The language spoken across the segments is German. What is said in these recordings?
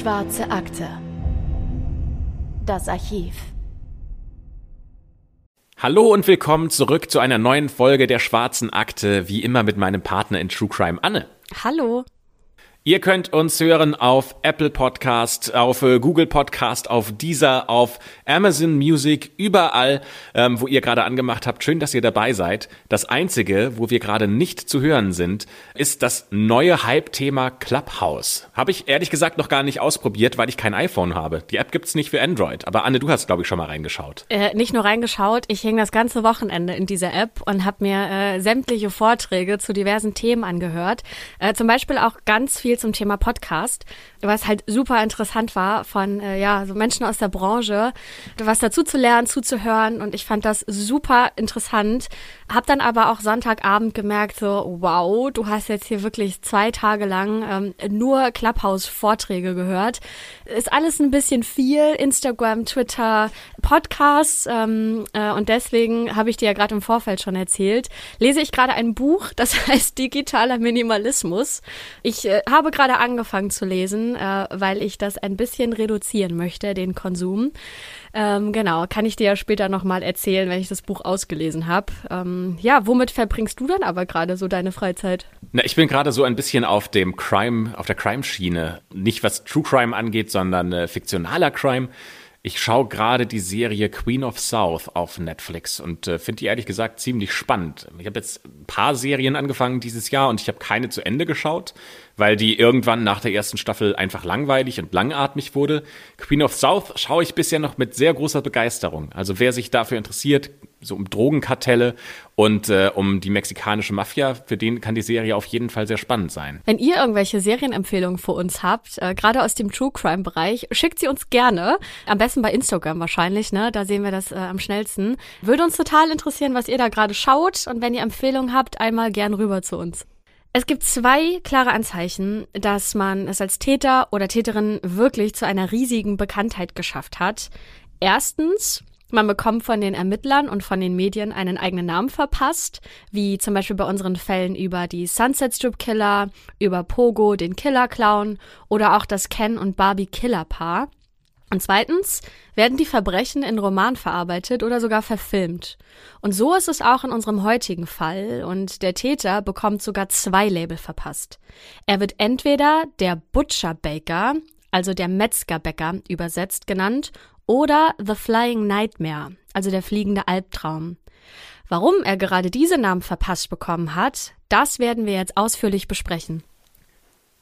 Schwarze Akte. Das Archiv. Hallo und willkommen zurück zu einer neuen Folge der Schwarzen Akte, wie immer mit meinem Partner in True Crime Anne. Hallo. Ihr könnt uns hören auf Apple Podcast, auf äh, Google Podcast, auf Deezer, auf Amazon Music, überall, ähm, wo ihr gerade angemacht habt. Schön, dass ihr dabei seid. Das Einzige, wo wir gerade nicht zu hören sind, ist das neue Hype-Thema Clubhouse. Habe ich ehrlich gesagt noch gar nicht ausprobiert, weil ich kein iPhone habe. Die App gibt's nicht für Android. Aber Anne, du hast, glaube ich, schon mal reingeschaut. Äh, nicht nur reingeschaut, ich hing das ganze Wochenende in dieser App und habe mir äh, sämtliche Vorträge zu diversen Themen angehört. Äh, zum Beispiel auch ganz viel viel zum Thema Podcast, was halt super interessant war von äh, ja so Menschen aus der Branche, was dazu zu lernen, zuzuhören und ich fand das super interessant. Hab dann aber auch Sonntagabend gemerkt so wow, du hast jetzt hier wirklich zwei Tage lang ähm, nur Clubhouse-Vorträge gehört. Ist alles ein bisschen viel, Instagram, Twitter, Podcasts ähm, äh, und deswegen habe ich dir ja gerade im Vorfeld schon erzählt, lese ich gerade ein Buch, das heißt Digitaler Minimalismus. Ich äh, habe habe gerade angefangen zu lesen, äh, weil ich das ein bisschen reduzieren möchte, den Konsum. Ähm, genau, kann ich dir ja später nochmal erzählen, wenn ich das Buch ausgelesen habe. Ähm, ja, womit verbringst du dann aber gerade so deine Freizeit? Na, ich bin gerade so ein bisschen auf dem Crime, auf der Crime-Schiene. Nicht was True Crime angeht, sondern äh, fiktionaler Crime. Ich schaue gerade die Serie Queen of South auf Netflix und äh, finde die ehrlich gesagt ziemlich spannend. Ich habe jetzt ein paar Serien angefangen dieses Jahr und ich habe keine zu Ende geschaut, weil die irgendwann nach der ersten Staffel einfach langweilig und langatmig wurde. Queen of South schaue ich bisher noch mit sehr großer Begeisterung. Also wer sich dafür interessiert, so um Drogenkartelle und äh, um die mexikanische Mafia. Für den kann die Serie auf jeden Fall sehr spannend sein. Wenn ihr irgendwelche Serienempfehlungen für uns habt, äh, gerade aus dem True Crime Bereich, schickt sie uns gerne. Am besten bei Instagram wahrscheinlich, ne? Da sehen wir das äh, am schnellsten. Würde uns total interessieren, was ihr da gerade schaut. Und wenn ihr Empfehlungen habt, einmal gern rüber zu uns. Es gibt zwei klare Anzeichen, dass man es als Täter oder Täterin wirklich zu einer riesigen Bekanntheit geschafft hat. Erstens, man bekommt von den Ermittlern und von den Medien einen eigenen Namen verpasst, wie zum Beispiel bei unseren Fällen über die Sunset Strip Killer, über Pogo, den Killer Clown oder auch das Ken und Barbie Killer Paar. Und zweitens werden die Verbrechen in Roman verarbeitet oder sogar verfilmt. Und so ist es auch in unserem heutigen Fall und der Täter bekommt sogar zwei Label verpasst. Er wird entweder der Butcher Baker, also der Metzgerbäcker übersetzt genannt, oder The Flying Nightmare, also der fliegende Albtraum. Warum er gerade diese Namen verpasst bekommen hat, das werden wir jetzt ausführlich besprechen.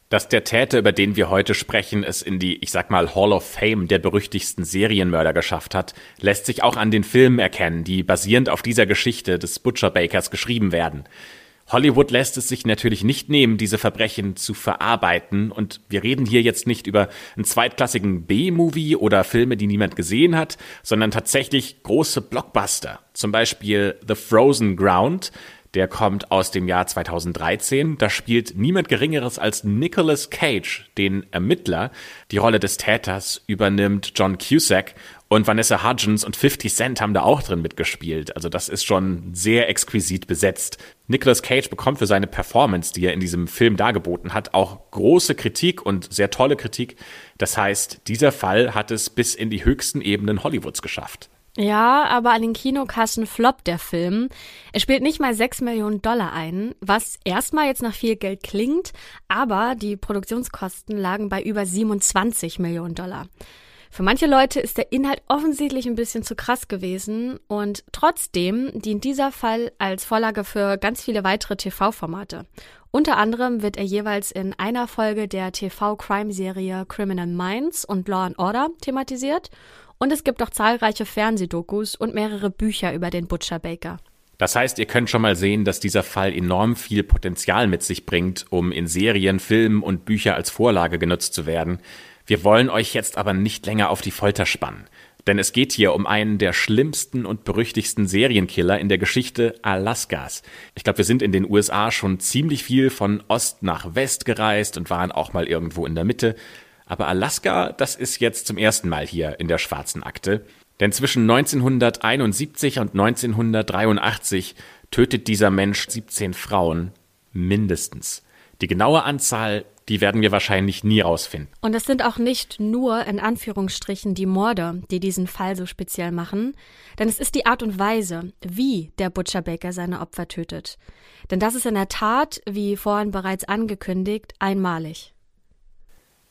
Dass der Täter, über den wir heute sprechen, es in die, ich sag mal, Hall of Fame der berüchtigsten Serienmörder geschafft hat, lässt sich auch an den Filmen erkennen, die basierend auf dieser Geschichte des Butcher Bakers geschrieben werden. Hollywood lässt es sich natürlich nicht nehmen, diese Verbrechen zu verarbeiten. Und wir reden hier jetzt nicht über einen zweitklassigen B-Movie oder Filme, die niemand gesehen hat, sondern tatsächlich große Blockbuster. Zum Beispiel The Frozen Ground. Der kommt aus dem Jahr 2013. Da spielt niemand Geringeres als Nicolas Cage, den Ermittler. Die Rolle des Täters übernimmt John Cusack und Vanessa Hudgens und 50 Cent haben da auch drin mitgespielt. Also das ist schon sehr exquisit besetzt. Nicolas Cage bekommt für seine Performance, die er in diesem Film dargeboten hat, auch große Kritik und sehr tolle Kritik. Das heißt, dieser Fall hat es bis in die höchsten Ebenen Hollywoods geschafft. Ja, aber an den Kinokassen floppt der Film. Er spielt nicht mal 6 Millionen Dollar ein, was erstmal jetzt nach viel Geld klingt, aber die Produktionskosten lagen bei über 27 Millionen Dollar. Für manche Leute ist der Inhalt offensichtlich ein bisschen zu krass gewesen und trotzdem dient dieser Fall als Vorlage für ganz viele weitere TV-Formate. Unter anderem wird er jeweils in einer Folge der TV-Crime-Serie Criminal Minds und Law and Order thematisiert und es gibt auch zahlreiche Fernsehdokus und mehrere Bücher über den Butcher Baker. Das heißt, ihr könnt schon mal sehen, dass dieser Fall enorm viel Potenzial mit sich bringt, um in Serien, Filmen und Bücher als Vorlage genutzt zu werden. Wir wollen euch jetzt aber nicht länger auf die Folter spannen. Denn es geht hier um einen der schlimmsten und berüchtigsten Serienkiller in der Geschichte Alaskas. Ich glaube, wir sind in den USA schon ziemlich viel von Ost nach West gereist und waren auch mal irgendwo in der Mitte. Aber Alaska, das ist jetzt zum ersten Mal hier in der schwarzen Akte. Denn zwischen 1971 und 1983 tötet dieser Mensch 17 Frauen mindestens. Die genaue Anzahl die werden wir wahrscheinlich nie rausfinden. Und es sind auch nicht nur in Anführungsstrichen die Morde, die diesen Fall so speziell machen, denn es ist die Art und Weise, wie der Butcher Baker seine Opfer tötet. Denn das ist in der Tat, wie vorhin bereits angekündigt, einmalig.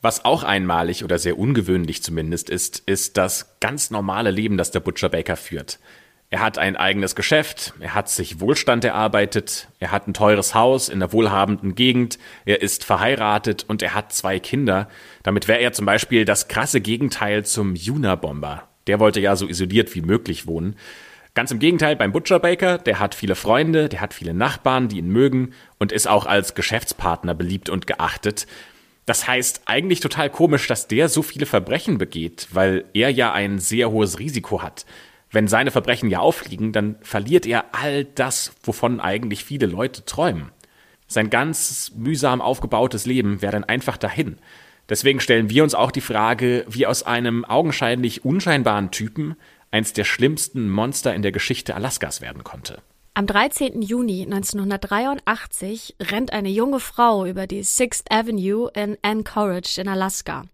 Was auch einmalig oder sehr ungewöhnlich zumindest ist, ist das ganz normale Leben, das der Butcher Baker führt. Er hat ein eigenes Geschäft, er hat sich Wohlstand erarbeitet, er hat ein teures Haus in der wohlhabenden Gegend, er ist verheiratet und er hat zwei Kinder. Damit wäre er zum Beispiel das krasse Gegenteil zum Juna-Bomber. Der wollte ja so isoliert wie möglich wohnen. Ganz im Gegenteil beim Butcher Baker, der hat viele Freunde, der hat viele Nachbarn, die ihn mögen und ist auch als Geschäftspartner beliebt und geachtet. Das heißt eigentlich total komisch, dass der so viele Verbrechen begeht, weil er ja ein sehr hohes Risiko hat wenn seine Verbrechen ja auffliegen, dann verliert er all das, wovon eigentlich viele Leute träumen. Sein ganz mühsam aufgebautes Leben wäre dann einfach dahin. Deswegen stellen wir uns auch die Frage, wie aus einem augenscheinlich unscheinbaren Typen eins der schlimmsten Monster in der Geschichte Alaskas werden konnte. Am 13. Juni 1983 rennt eine junge Frau über die Sixth Avenue in Anchorage in Alaska.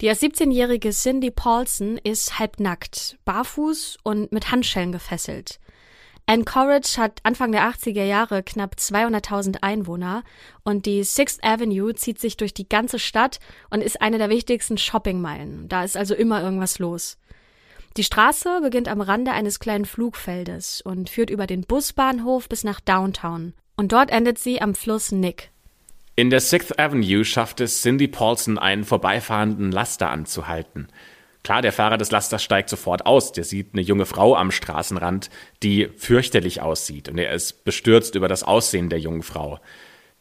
Die als 17-jährige Cindy Paulson ist halbnackt, barfuß und mit Handschellen gefesselt. Anchorage hat Anfang der 80er Jahre knapp 200.000 Einwohner und die Sixth Avenue zieht sich durch die ganze Stadt und ist eine der wichtigsten Shoppingmeilen. Da ist also immer irgendwas los. Die Straße beginnt am Rande eines kleinen Flugfeldes und führt über den Busbahnhof bis nach Downtown. Und dort endet sie am Fluss Nick. In der Sixth Avenue schafft es Cindy Paulson, einen vorbeifahrenden Laster anzuhalten. Klar, der Fahrer des Lasters steigt sofort aus. Der sieht eine junge Frau am Straßenrand, die fürchterlich aussieht. Und er ist bestürzt über das Aussehen der jungen Frau.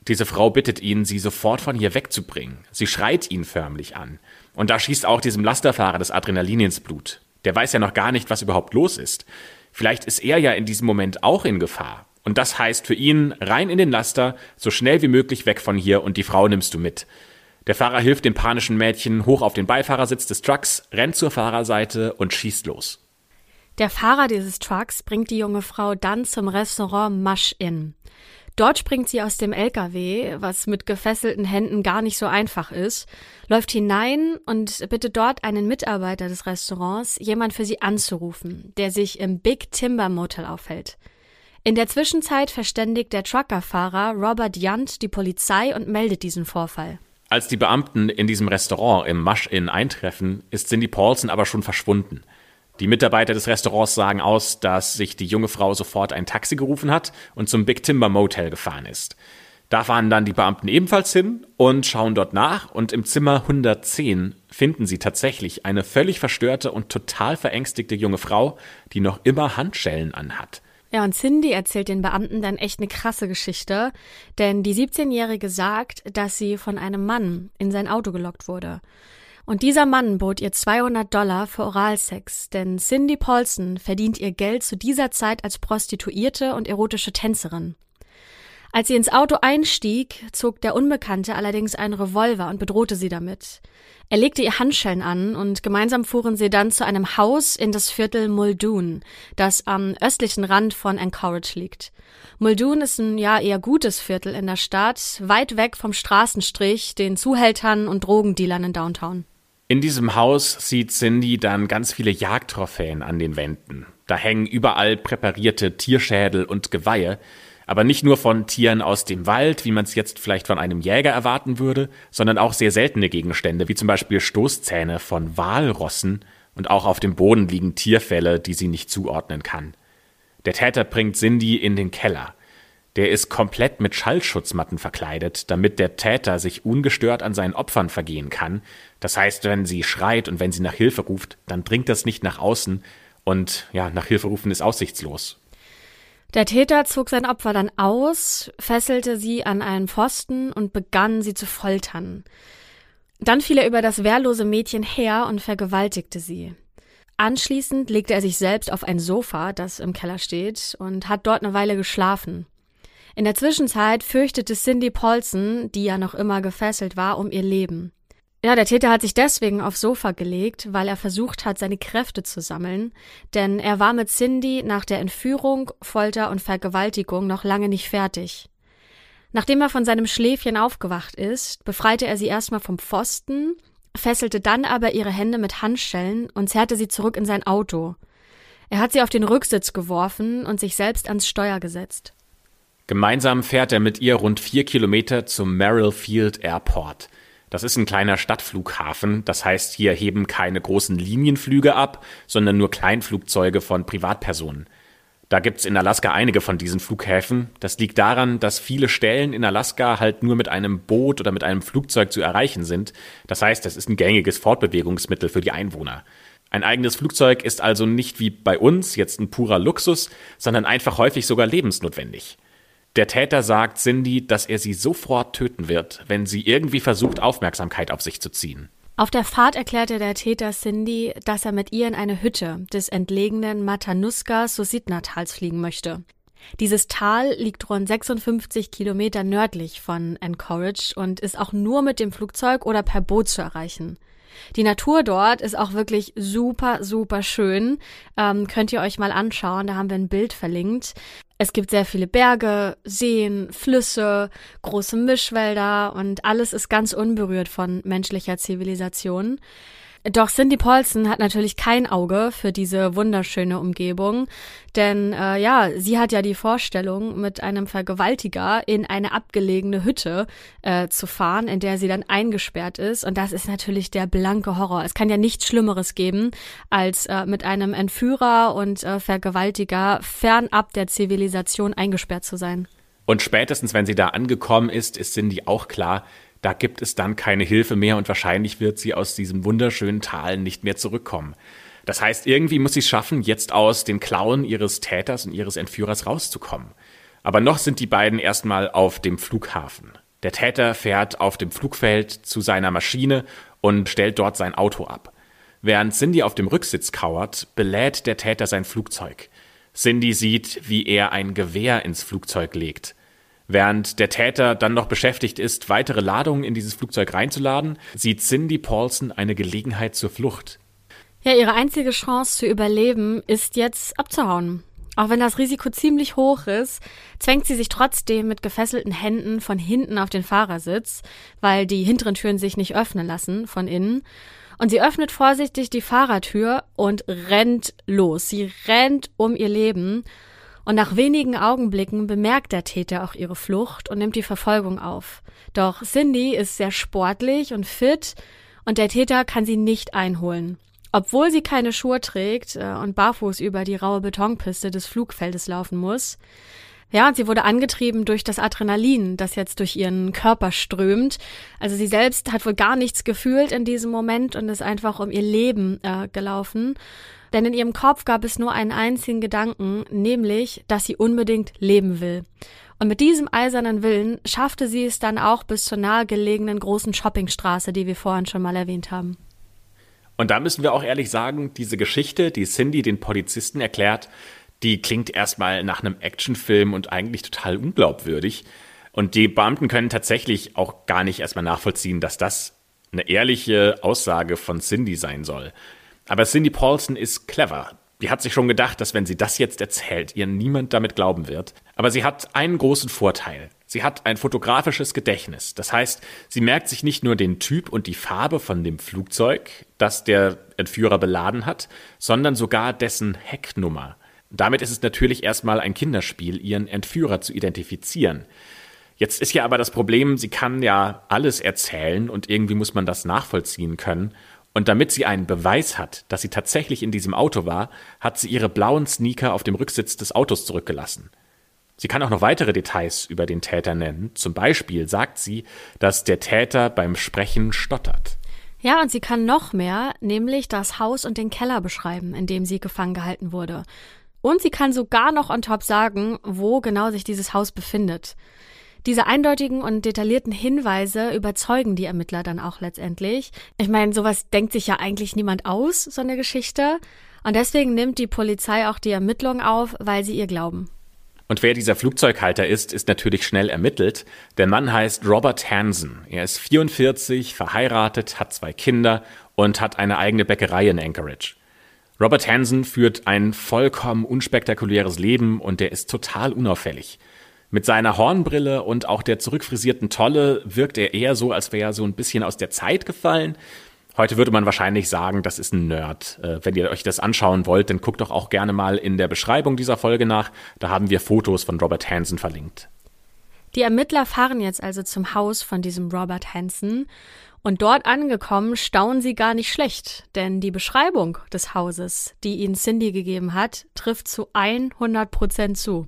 Diese Frau bittet ihn, sie sofort von hier wegzubringen. Sie schreit ihn förmlich an. Und da schießt auch diesem Lasterfahrer das Adrenalin ins Blut. Der weiß ja noch gar nicht, was überhaupt los ist. Vielleicht ist er ja in diesem Moment auch in Gefahr. Und das heißt für ihn rein in den Laster, so schnell wie möglich weg von hier und die Frau nimmst du mit. Der Fahrer hilft dem panischen Mädchen hoch auf den Beifahrersitz des Trucks, rennt zur Fahrerseite und schießt los. Der Fahrer dieses Trucks bringt die junge Frau dann zum Restaurant Mush Inn. Dort springt sie aus dem LKW, was mit gefesselten Händen gar nicht so einfach ist, läuft hinein und bittet dort einen Mitarbeiter des Restaurants, jemand für sie anzurufen, der sich im Big Timber Motel aufhält. In der Zwischenzeit verständigt der Truckerfahrer Robert Yunt die Polizei und meldet diesen Vorfall. Als die Beamten in diesem Restaurant im Mush Inn eintreffen, ist Cindy Paulson aber schon verschwunden. Die Mitarbeiter des Restaurants sagen aus, dass sich die junge Frau sofort ein Taxi gerufen hat und zum Big Timber Motel gefahren ist. Da fahren dann die Beamten ebenfalls hin und schauen dort nach und im Zimmer 110 finden sie tatsächlich eine völlig verstörte und total verängstigte junge Frau, die noch immer Handschellen anhat. Ja, und Cindy erzählt den Beamten dann echt eine krasse Geschichte, denn die 17-Jährige sagt, dass sie von einem Mann in sein Auto gelockt wurde. Und dieser Mann bot ihr 200 Dollar für Oralsex, denn Cindy Paulson verdient ihr Geld zu dieser Zeit als Prostituierte und erotische Tänzerin. Als sie ins Auto einstieg, zog der Unbekannte allerdings einen Revolver und bedrohte sie damit. Er legte ihr Handschellen an und gemeinsam fuhren sie dann zu einem Haus in das Viertel Muldoon, das am östlichen Rand von Anchorage liegt. Muldoon ist ein ja eher gutes Viertel in der Stadt, weit weg vom Straßenstrich, den Zuhältern und Drogendealern in Downtown. In diesem Haus sieht Cindy dann ganz viele Jagdtrophäen an den Wänden. Da hängen überall präparierte Tierschädel und Geweihe, aber nicht nur von Tieren aus dem Wald, wie man es jetzt vielleicht von einem Jäger erwarten würde, sondern auch sehr seltene Gegenstände, wie zum Beispiel Stoßzähne von Walrossen und auch auf dem Boden liegen Tierfälle, die sie nicht zuordnen kann. Der Täter bringt Cindy in den Keller. Der ist komplett mit Schallschutzmatten verkleidet, damit der Täter sich ungestört an seinen Opfern vergehen kann. Das heißt, wenn sie schreit und wenn sie nach Hilfe ruft, dann dringt das nicht nach außen und ja, nach Hilfe rufen ist aussichtslos. Der Täter zog sein Opfer dann aus, fesselte sie an einen Pfosten und begann sie zu foltern. Dann fiel er über das wehrlose Mädchen her und vergewaltigte sie. Anschließend legte er sich selbst auf ein Sofa, das im Keller steht, und hat dort eine Weile geschlafen. In der Zwischenzeit fürchtete Cindy Paulson, die ja noch immer gefesselt war, um ihr Leben. Ja, der Täter hat sich deswegen aufs Sofa gelegt, weil er versucht hat, seine Kräfte zu sammeln, denn er war mit Cindy nach der Entführung, Folter und Vergewaltigung noch lange nicht fertig. Nachdem er von seinem Schläfchen aufgewacht ist, befreite er sie erstmal vom Pfosten, fesselte dann aber ihre Hände mit Handschellen und zerrte sie zurück in sein Auto. Er hat sie auf den Rücksitz geworfen und sich selbst ans Steuer gesetzt. Gemeinsam fährt er mit ihr rund vier Kilometer zum Merrill Field Airport. Das ist ein kleiner Stadtflughafen, das heißt, hier heben keine großen Linienflüge ab, sondern nur Kleinflugzeuge von Privatpersonen. Da gibt's in Alaska einige von diesen Flughäfen. Das liegt daran, dass viele Stellen in Alaska halt nur mit einem Boot oder mit einem Flugzeug zu erreichen sind. Das heißt, es ist ein gängiges Fortbewegungsmittel für die Einwohner. Ein eigenes Flugzeug ist also nicht wie bei uns jetzt ein purer Luxus, sondern einfach häufig sogar lebensnotwendig. Der Täter sagt Cindy, dass er sie sofort töten wird, wenn sie irgendwie versucht, Aufmerksamkeit auf sich zu ziehen. Auf der Fahrt erklärte der Täter Cindy, dass er mit ihr in eine Hütte des entlegenen Matanuska Susitna-Tals fliegen möchte. Dieses Tal liegt rund 56 Kilometer nördlich von Anchorage und ist auch nur mit dem Flugzeug oder per Boot zu erreichen. Die Natur dort ist auch wirklich super, super schön. Ähm, könnt ihr euch mal anschauen, da haben wir ein Bild verlinkt. Es gibt sehr viele Berge, Seen, Flüsse, große Mischwälder und alles ist ganz unberührt von menschlicher Zivilisation. Doch Cindy Paulson hat natürlich kein Auge für diese wunderschöne Umgebung, denn äh, ja, sie hat ja die Vorstellung, mit einem Vergewaltiger in eine abgelegene Hütte äh, zu fahren, in der sie dann eingesperrt ist. Und das ist natürlich der blanke Horror. Es kann ja nichts Schlimmeres geben, als äh, mit einem Entführer und äh, Vergewaltiger fernab der Zivilisation eingesperrt zu sein. Und spätestens, wenn sie da angekommen ist, ist Cindy auch klar, da gibt es dann keine Hilfe mehr und wahrscheinlich wird sie aus diesem wunderschönen Tal nicht mehr zurückkommen. Das heißt, irgendwie muss sie es schaffen, jetzt aus den Klauen ihres Täters und ihres Entführers rauszukommen. Aber noch sind die beiden erstmal auf dem Flughafen. Der Täter fährt auf dem Flugfeld zu seiner Maschine und stellt dort sein Auto ab. Während Cindy auf dem Rücksitz kauert, belädt der Täter sein Flugzeug. Cindy sieht, wie er ein Gewehr ins Flugzeug legt. Während der Täter dann noch beschäftigt ist, weitere Ladungen in dieses Flugzeug reinzuladen, sieht Cindy Paulson eine Gelegenheit zur Flucht. Ja, ihre einzige Chance zu überleben ist jetzt abzuhauen. Auch wenn das Risiko ziemlich hoch ist, zwängt sie sich trotzdem mit gefesselten Händen von hinten auf den Fahrersitz, weil die hinteren Türen sich nicht öffnen lassen von innen. Und sie öffnet vorsichtig die Fahrertür und rennt los. Sie rennt um ihr Leben und nach wenigen Augenblicken bemerkt der Täter auch ihre Flucht und nimmt die Verfolgung auf. Doch Cindy ist sehr sportlich und fit und der Täter kann sie nicht einholen. Obwohl sie keine Schuhe trägt äh, und barfuß über die raue Betonpiste des Flugfeldes laufen muss. Ja, und sie wurde angetrieben durch das Adrenalin, das jetzt durch ihren Körper strömt. Also sie selbst hat wohl gar nichts gefühlt in diesem Moment und ist einfach um ihr Leben äh, gelaufen. Denn in ihrem Kopf gab es nur einen einzigen Gedanken, nämlich, dass sie unbedingt leben will. Und mit diesem eisernen Willen schaffte sie es dann auch bis zur nahegelegenen großen Shoppingstraße, die wir vorhin schon mal erwähnt haben. Und da müssen wir auch ehrlich sagen, diese Geschichte, die Cindy den Polizisten erklärt, die klingt erstmal nach einem Actionfilm und eigentlich total unglaubwürdig. Und die Beamten können tatsächlich auch gar nicht erstmal nachvollziehen, dass das eine ehrliche Aussage von Cindy sein soll. Aber Cindy Paulson ist clever. Die hat sich schon gedacht, dass wenn sie das jetzt erzählt, ihr niemand damit glauben wird. Aber sie hat einen großen Vorteil. Sie hat ein fotografisches Gedächtnis. Das heißt, sie merkt sich nicht nur den Typ und die Farbe von dem Flugzeug, das der Entführer beladen hat, sondern sogar dessen Hecknummer. Damit ist es natürlich erstmal ein Kinderspiel, ihren Entführer zu identifizieren. Jetzt ist ja aber das Problem, sie kann ja alles erzählen und irgendwie muss man das nachvollziehen können. Und damit sie einen Beweis hat, dass sie tatsächlich in diesem Auto war, hat sie ihre blauen Sneaker auf dem Rücksitz des Autos zurückgelassen. Sie kann auch noch weitere Details über den Täter nennen. Zum Beispiel sagt sie, dass der Täter beim Sprechen stottert. Ja, und sie kann noch mehr, nämlich das Haus und den Keller beschreiben, in dem sie gefangen gehalten wurde. Und sie kann sogar noch on top sagen, wo genau sich dieses Haus befindet. Diese eindeutigen und detaillierten Hinweise überzeugen die Ermittler dann auch letztendlich. Ich meine, sowas denkt sich ja eigentlich niemand aus, so eine Geschichte. Und deswegen nimmt die Polizei auch die Ermittlungen auf, weil sie ihr glauben. Und wer dieser Flugzeughalter ist, ist natürlich schnell ermittelt. Der Mann heißt Robert Hansen. Er ist 44, verheiratet, hat zwei Kinder und hat eine eigene Bäckerei in Anchorage. Robert Hansen führt ein vollkommen unspektakuläres Leben und er ist total unauffällig. Mit seiner Hornbrille und auch der zurückfrisierten Tolle wirkt er eher so, als wäre er so ein bisschen aus der Zeit gefallen. Heute würde man wahrscheinlich sagen, das ist ein Nerd. Äh, wenn ihr euch das anschauen wollt, dann guckt doch auch gerne mal in der Beschreibung dieser Folge nach. Da haben wir Fotos von Robert Hansen verlinkt. Die Ermittler fahren jetzt also zum Haus von diesem Robert Hansen und dort angekommen staunen sie gar nicht schlecht, denn die Beschreibung des Hauses, die ihnen Cindy gegeben hat, trifft zu 100 Prozent zu.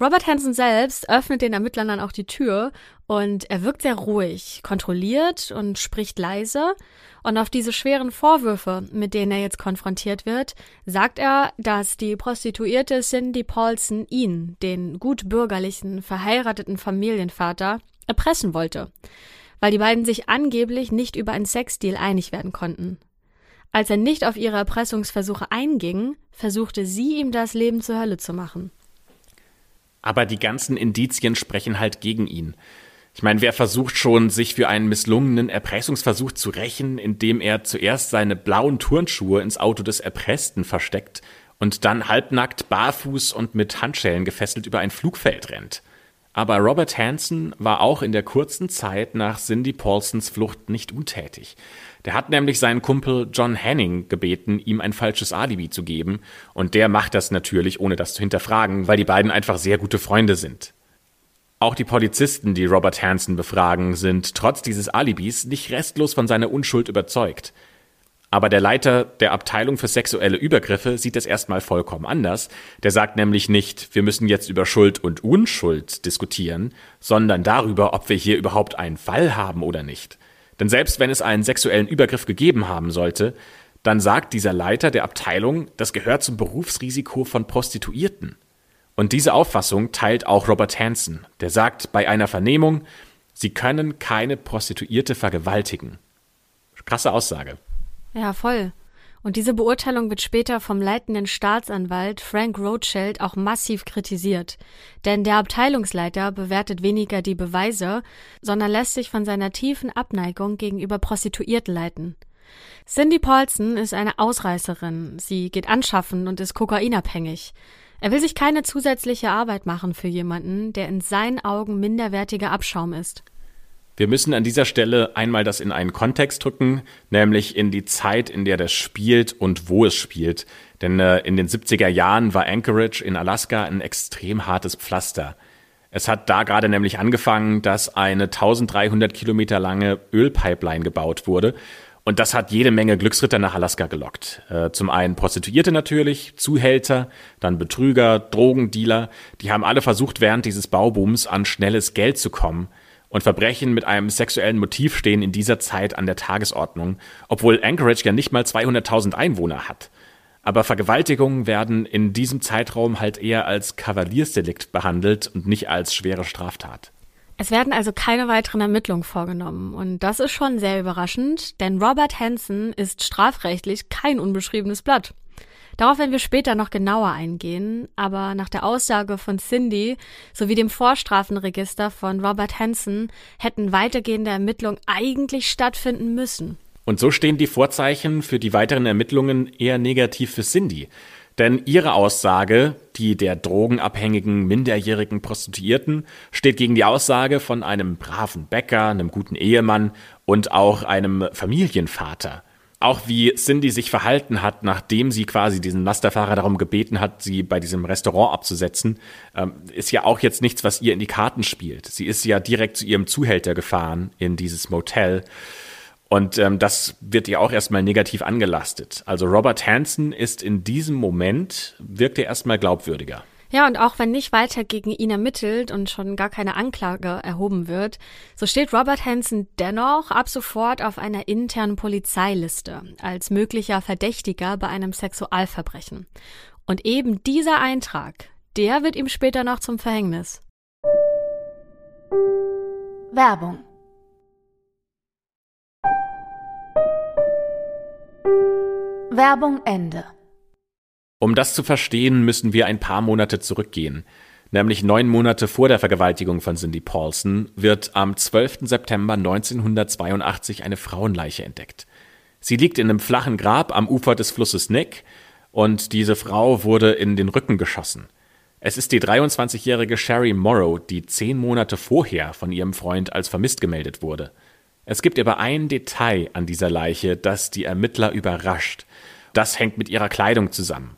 Robert Hansen selbst öffnet den Ermittlern dann auch die Tür und er wirkt sehr ruhig, kontrolliert und spricht leise. Und auf diese schweren Vorwürfe, mit denen er jetzt konfrontiert wird, sagt er, dass die Prostituierte Cindy Paulson ihn, den gut bürgerlichen, verheirateten Familienvater, erpressen wollte, weil die beiden sich angeblich nicht über einen Sexdeal einig werden konnten. Als er nicht auf ihre Erpressungsversuche einging, versuchte sie ihm das Leben zur Hölle zu machen. Aber die ganzen Indizien sprechen halt gegen ihn. Ich meine, wer versucht schon, sich für einen misslungenen Erpressungsversuch zu rächen, indem er zuerst seine blauen Turnschuhe ins Auto des Erpressten versteckt und dann halbnackt, barfuß und mit Handschellen gefesselt über ein Flugfeld rennt? Aber Robert Hansen war auch in der kurzen Zeit nach Cindy Paulsons Flucht nicht untätig. Der hat nämlich seinen Kumpel John Henning gebeten, ihm ein falsches Alibi zu geben. Und der macht das natürlich, ohne das zu hinterfragen, weil die beiden einfach sehr gute Freunde sind. Auch die Polizisten, die Robert Hansen befragen, sind trotz dieses Alibis nicht restlos von seiner Unschuld überzeugt. Aber der Leiter der Abteilung für sexuelle Übergriffe sieht es erstmal vollkommen anders. Der sagt nämlich nicht, wir müssen jetzt über Schuld und Unschuld diskutieren, sondern darüber, ob wir hier überhaupt einen Fall haben oder nicht. Denn selbst wenn es einen sexuellen Übergriff gegeben haben sollte, dann sagt dieser Leiter der Abteilung, das gehört zum Berufsrisiko von Prostituierten. Und diese Auffassung teilt auch Robert Hansen, der sagt bei einer Vernehmung, sie können keine Prostituierte vergewaltigen. Krasse Aussage. Ja, voll. Und diese Beurteilung wird später vom leitenden Staatsanwalt Frank Rothschild auch massiv kritisiert. Denn der Abteilungsleiter bewertet weniger die Beweise, sondern lässt sich von seiner tiefen Abneigung gegenüber Prostituierten leiten. Cindy Paulson ist eine Ausreißerin. Sie geht anschaffen und ist kokainabhängig. Er will sich keine zusätzliche Arbeit machen für jemanden, der in seinen Augen minderwertiger Abschaum ist. Wir müssen an dieser Stelle einmal das in einen Kontext drücken, nämlich in die Zeit, in der das spielt und wo es spielt. Denn äh, in den 70er Jahren war Anchorage in Alaska ein extrem hartes Pflaster. Es hat da gerade nämlich angefangen, dass eine 1300 Kilometer lange Ölpipeline gebaut wurde. Und das hat jede Menge Glücksritter nach Alaska gelockt. Äh, zum einen Prostituierte natürlich, Zuhälter, dann Betrüger, Drogendealer. Die haben alle versucht, während dieses Baubooms an schnelles Geld zu kommen. Und Verbrechen mit einem sexuellen Motiv stehen in dieser Zeit an der Tagesordnung, obwohl Anchorage ja nicht mal 200.000 Einwohner hat. Aber Vergewaltigungen werden in diesem Zeitraum halt eher als Kavaliersdelikt behandelt und nicht als schwere Straftat. Es werden also keine weiteren Ermittlungen vorgenommen. Und das ist schon sehr überraschend, denn Robert Hansen ist strafrechtlich kein unbeschriebenes Blatt. Darauf werden wir später noch genauer eingehen, aber nach der Aussage von Cindy sowie dem Vorstrafenregister von Robert Hansen hätten weitergehende Ermittlungen eigentlich stattfinden müssen. Und so stehen die Vorzeichen für die weiteren Ermittlungen eher negativ für Cindy. Denn ihre Aussage, die der drogenabhängigen minderjährigen Prostituierten, steht gegen die Aussage von einem braven Bäcker, einem guten Ehemann und auch einem Familienvater auch wie Cindy sich verhalten hat, nachdem sie quasi diesen Lasterfahrer darum gebeten hat, sie bei diesem Restaurant abzusetzen, ähm, ist ja auch jetzt nichts, was ihr in die Karten spielt. Sie ist ja direkt zu ihrem Zuhälter gefahren in dieses Motel. Und ähm, das wird ihr auch erstmal negativ angelastet. Also Robert Hansen ist in diesem Moment, wirkt er erstmal glaubwürdiger. Ja, und auch wenn nicht weiter gegen ihn ermittelt und schon gar keine Anklage erhoben wird, so steht Robert Hansen dennoch ab sofort auf einer internen Polizeiliste als möglicher Verdächtiger bei einem Sexualverbrechen. Und eben dieser Eintrag, der wird ihm später noch zum Verhängnis. Werbung Werbung Ende um das zu verstehen, müssen wir ein paar Monate zurückgehen. Nämlich neun Monate vor der Vergewaltigung von Cindy Paulson wird am 12. September 1982 eine Frauenleiche entdeckt. Sie liegt in einem flachen Grab am Ufer des Flusses Neck und diese Frau wurde in den Rücken geschossen. Es ist die 23-jährige Sherry Morrow, die zehn Monate vorher von ihrem Freund als vermisst gemeldet wurde. Es gibt aber ein Detail an dieser Leiche, das die Ermittler überrascht. Das hängt mit ihrer Kleidung zusammen.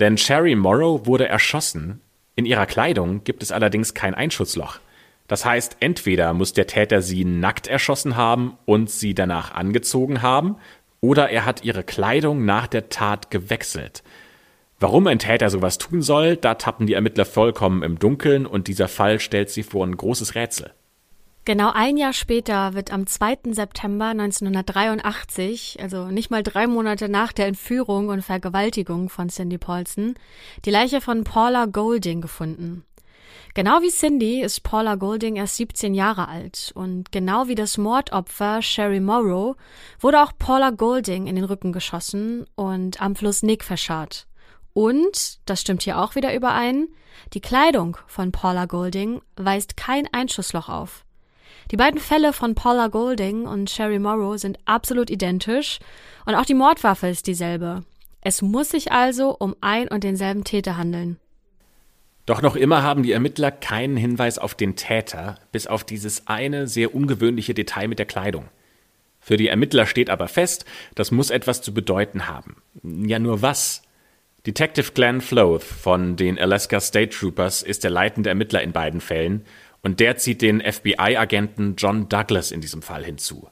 Denn Sherry Morrow wurde erschossen. In ihrer Kleidung gibt es allerdings kein Einschussloch. Das heißt, entweder muss der Täter sie nackt erschossen haben und sie danach angezogen haben, oder er hat ihre Kleidung nach der Tat gewechselt. Warum ein Täter sowas tun soll, da tappen die Ermittler vollkommen im Dunkeln und dieser Fall stellt sie vor ein großes Rätsel. Genau ein Jahr später wird am 2. September 1983, also nicht mal drei Monate nach der Entführung und Vergewaltigung von Cindy Paulson, die Leiche von Paula Golding gefunden. Genau wie Cindy ist Paula Golding erst 17 Jahre alt und genau wie das Mordopfer Sherry Morrow wurde auch Paula Golding in den Rücken geschossen und am Fluss Nick verscharrt. Und, das stimmt hier auch wieder überein, die Kleidung von Paula Golding weist kein Einschussloch auf. Die beiden Fälle von Paula Golding und Sherry Morrow sind absolut identisch und auch die Mordwaffe ist dieselbe. Es muss sich also um ein und denselben Täter handeln. Doch noch immer haben die Ermittler keinen Hinweis auf den Täter, bis auf dieses eine sehr ungewöhnliche Detail mit der Kleidung. Für die Ermittler steht aber fest, das muss etwas zu bedeuten haben. Ja, nur was? Detective Glenn Floth von den Alaska State Troopers ist der leitende Ermittler in beiden Fällen und der zieht den FBI-Agenten John Douglas in diesem Fall hinzu.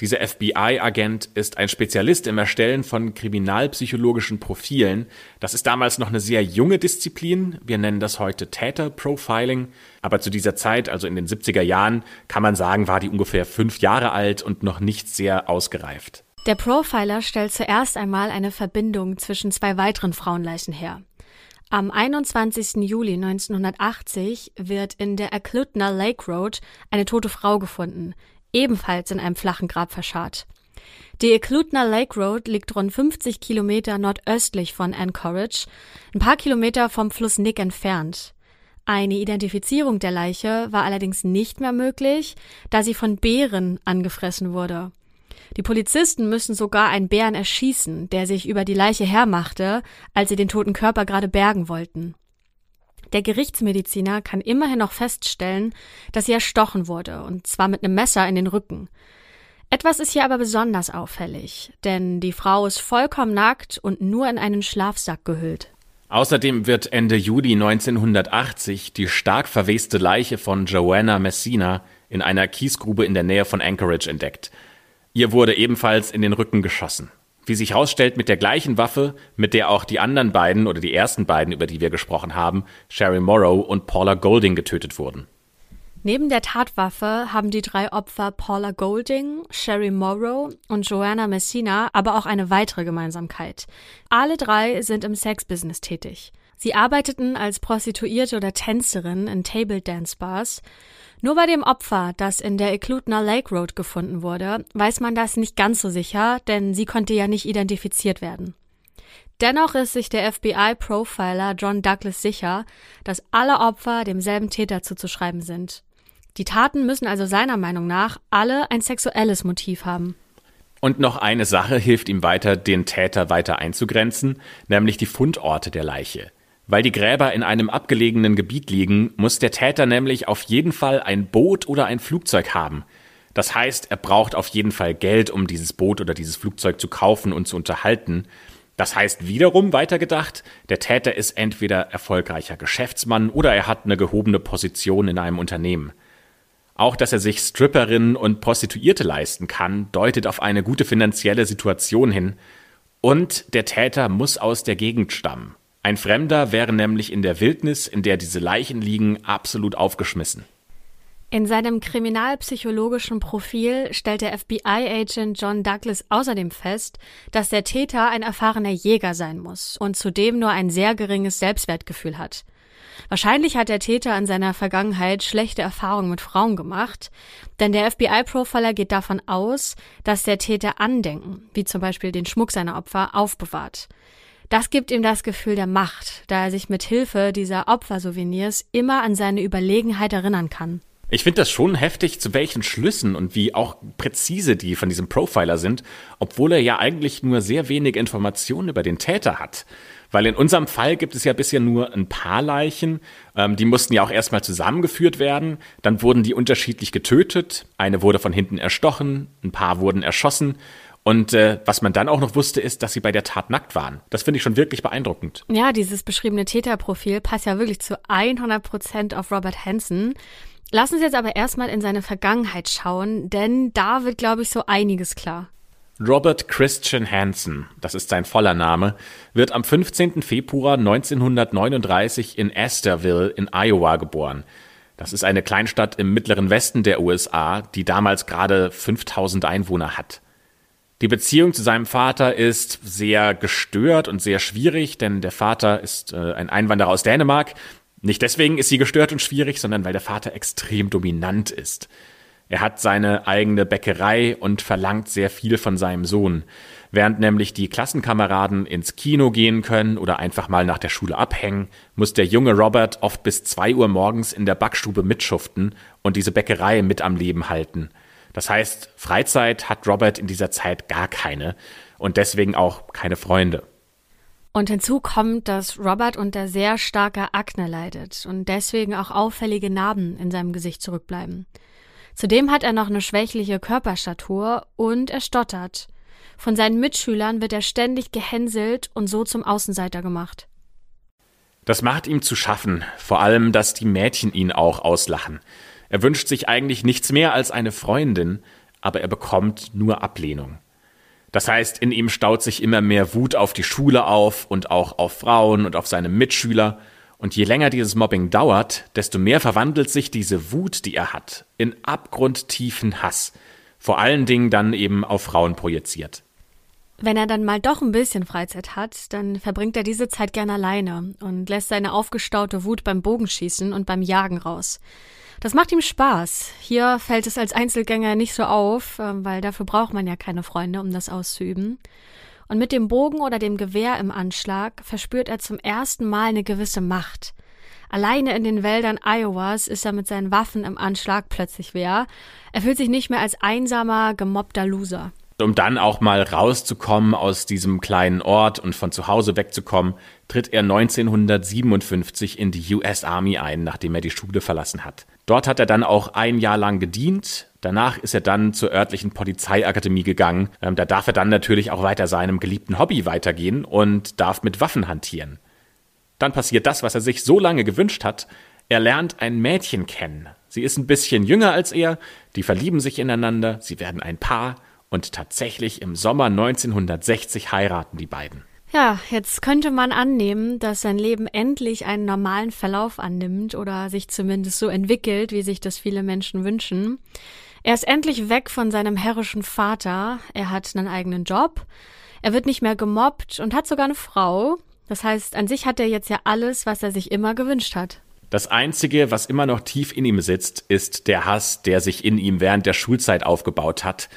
Dieser FBI-Agent ist ein Spezialist im Erstellen von kriminalpsychologischen Profilen. Das ist damals noch eine sehr junge Disziplin. Wir nennen das heute Täter-Profiling. Aber zu dieser Zeit, also in den 70er Jahren, kann man sagen, war die ungefähr fünf Jahre alt und noch nicht sehr ausgereift. Der Profiler stellt zuerst einmal eine Verbindung zwischen zwei weiteren Frauenleichen her. Am 21. Juli 1980 wird in der Eklutna Lake Road eine tote Frau gefunden, ebenfalls in einem flachen Grab verscharrt. Die Eklutna Lake Road liegt rund 50 Kilometer nordöstlich von Anchorage, ein paar Kilometer vom Fluss Nick entfernt. Eine Identifizierung der Leiche war allerdings nicht mehr möglich, da sie von Bären angefressen wurde. Die Polizisten müssen sogar einen Bären erschießen, der sich über die Leiche hermachte, als sie den toten Körper gerade bergen wollten. Der Gerichtsmediziner kann immerhin noch feststellen, dass sie erstochen wurde, und zwar mit einem Messer in den Rücken. Etwas ist hier aber besonders auffällig, denn die Frau ist vollkommen nackt und nur in einen Schlafsack gehüllt. Außerdem wird Ende Juli 1980 die stark verweste Leiche von Joanna Messina in einer Kiesgrube in der Nähe von Anchorage entdeckt. Ihr wurde ebenfalls in den Rücken geschossen. Wie sich herausstellt, mit der gleichen Waffe, mit der auch die anderen beiden oder die ersten beiden, über die wir gesprochen haben, Sherry Morrow und Paula Golding getötet wurden. Neben der Tatwaffe haben die drei Opfer Paula Golding, Sherry Morrow und Joanna Messina aber auch eine weitere Gemeinsamkeit. Alle drei sind im Sexbusiness tätig. Sie arbeiteten als Prostituierte oder Tänzerin in Table Dance Bars nur bei dem Opfer, das in der Eklutna Lake Road gefunden wurde, weiß man das nicht ganz so sicher, denn sie konnte ja nicht identifiziert werden. Dennoch ist sich der FBI-Profiler John Douglas sicher, dass alle Opfer demselben Täter zuzuschreiben sind. Die Taten müssen also seiner Meinung nach alle ein sexuelles Motiv haben. Und noch eine Sache hilft ihm weiter, den Täter weiter einzugrenzen, nämlich die Fundorte der Leiche. Weil die Gräber in einem abgelegenen Gebiet liegen, muss der Täter nämlich auf jeden Fall ein Boot oder ein Flugzeug haben. Das heißt, er braucht auf jeden Fall Geld, um dieses Boot oder dieses Flugzeug zu kaufen und zu unterhalten. Das heißt wiederum weitergedacht, der Täter ist entweder erfolgreicher Geschäftsmann oder er hat eine gehobene Position in einem Unternehmen. Auch dass er sich Stripperinnen und Prostituierte leisten kann, deutet auf eine gute finanzielle Situation hin. Und der Täter muss aus der Gegend stammen. Ein Fremder wäre nämlich in der Wildnis, in der diese Leichen liegen, absolut aufgeschmissen. In seinem kriminalpsychologischen Profil stellt der FBI-Agent John Douglas außerdem fest, dass der Täter ein erfahrener Jäger sein muss und zudem nur ein sehr geringes Selbstwertgefühl hat. Wahrscheinlich hat der Täter in seiner Vergangenheit schlechte Erfahrungen mit Frauen gemacht, denn der FBI-Profiler geht davon aus, dass der Täter Andenken, wie zum Beispiel den Schmuck seiner Opfer, aufbewahrt. Das gibt ihm das Gefühl der Macht, da er sich mit Hilfe dieser Opfersouvenirs immer an seine Überlegenheit erinnern kann. Ich finde das schon heftig, zu welchen Schlüssen und wie auch präzise die von diesem Profiler sind, obwohl er ja eigentlich nur sehr wenig Informationen über den Täter hat. Weil in unserem Fall gibt es ja bisher nur ein paar Leichen. Ähm, die mussten ja auch erstmal zusammengeführt werden. Dann wurden die unterschiedlich getötet. Eine wurde von hinten erstochen, ein paar wurden erschossen. Und äh, was man dann auch noch wusste, ist, dass sie bei der Tat nackt waren. Das finde ich schon wirklich beeindruckend. Ja, dieses beschriebene Täterprofil passt ja wirklich zu 100 Prozent auf Robert Hansen. Lassen Sie jetzt aber erstmal in seine Vergangenheit schauen, denn da wird, glaube ich, so einiges klar. Robert Christian Hansen, das ist sein voller Name, wird am 15. Februar 1939 in Astorville in Iowa geboren. Das ist eine Kleinstadt im mittleren Westen der USA, die damals gerade 5000 Einwohner hat. Die Beziehung zu seinem Vater ist sehr gestört und sehr schwierig, denn der Vater ist äh, ein Einwanderer aus Dänemark. Nicht deswegen ist sie gestört und schwierig, sondern weil der Vater extrem dominant ist. Er hat seine eigene Bäckerei und verlangt sehr viel von seinem Sohn. Während nämlich die Klassenkameraden ins Kino gehen können oder einfach mal nach der Schule abhängen, muss der junge Robert oft bis zwei Uhr morgens in der Backstube mitschuften und diese Bäckerei mit am Leben halten. Das heißt, Freizeit hat Robert in dieser Zeit gar keine und deswegen auch keine Freunde. Und hinzu kommt, dass Robert unter sehr starker Akne leidet und deswegen auch auffällige Narben in seinem Gesicht zurückbleiben. Zudem hat er noch eine schwächliche Körperstatur und er stottert. Von seinen Mitschülern wird er ständig gehänselt und so zum Außenseiter gemacht. Das macht ihm zu schaffen, vor allem, dass die Mädchen ihn auch auslachen. Er wünscht sich eigentlich nichts mehr als eine Freundin, aber er bekommt nur Ablehnung. Das heißt, in ihm staut sich immer mehr Wut auf die Schule auf und auch auf Frauen und auf seine Mitschüler, und je länger dieses Mobbing dauert, desto mehr verwandelt sich diese Wut, die er hat, in abgrundtiefen Hass. Vor allen Dingen dann eben auf Frauen projiziert. Wenn er dann mal doch ein bisschen Freizeit hat, dann verbringt er diese Zeit gern alleine und lässt seine aufgestaute Wut beim Bogenschießen und beim Jagen raus. Das macht ihm Spaß. Hier fällt es als Einzelgänger nicht so auf, äh, weil dafür braucht man ja keine Freunde, um das auszuüben und mit dem Bogen oder dem Gewehr im Anschlag verspürt er zum ersten Mal eine gewisse Macht. Alleine in den Wäldern Iowas ist er mit seinen Waffen im Anschlag plötzlich wer. Er fühlt sich nicht mehr als einsamer, gemobbter Loser. Um dann auch mal rauszukommen aus diesem kleinen Ort und von zu Hause wegzukommen, tritt er 1957 in die US Army ein, nachdem er die Schule verlassen hat. Dort hat er dann auch ein Jahr lang gedient, Danach ist er dann zur örtlichen Polizeiakademie gegangen. Ähm, da darf er dann natürlich auch weiter seinem geliebten Hobby weitergehen und darf mit Waffen hantieren. Dann passiert das, was er sich so lange gewünscht hat. Er lernt ein Mädchen kennen. Sie ist ein bisschen jünger als er, die verlieben sich ineinander, sie werden ein Paar und tatsächlich im Sommer 1960 heiraten die beiden. Ja, jetzt könnte man annehmen, dass sein Leben endlich einen normalen Verlauf annimmt oder sich zumindest so entwickelt, wie sich das viele Menschen wünschen. Er ist endlich weg von seinem herrischen Vater, er hat einen eigenen Job, er wird nicht mehr gemobbt und hat sogar eine Frau. Das heißt, an sich hat er jetzt ja alles, was er sich immer gewünscht hat. Das Einzige, was immer noch tief in ihm sitzt, ist der Hass, der sich in ihm während der Schulzeit aufgebaut hat.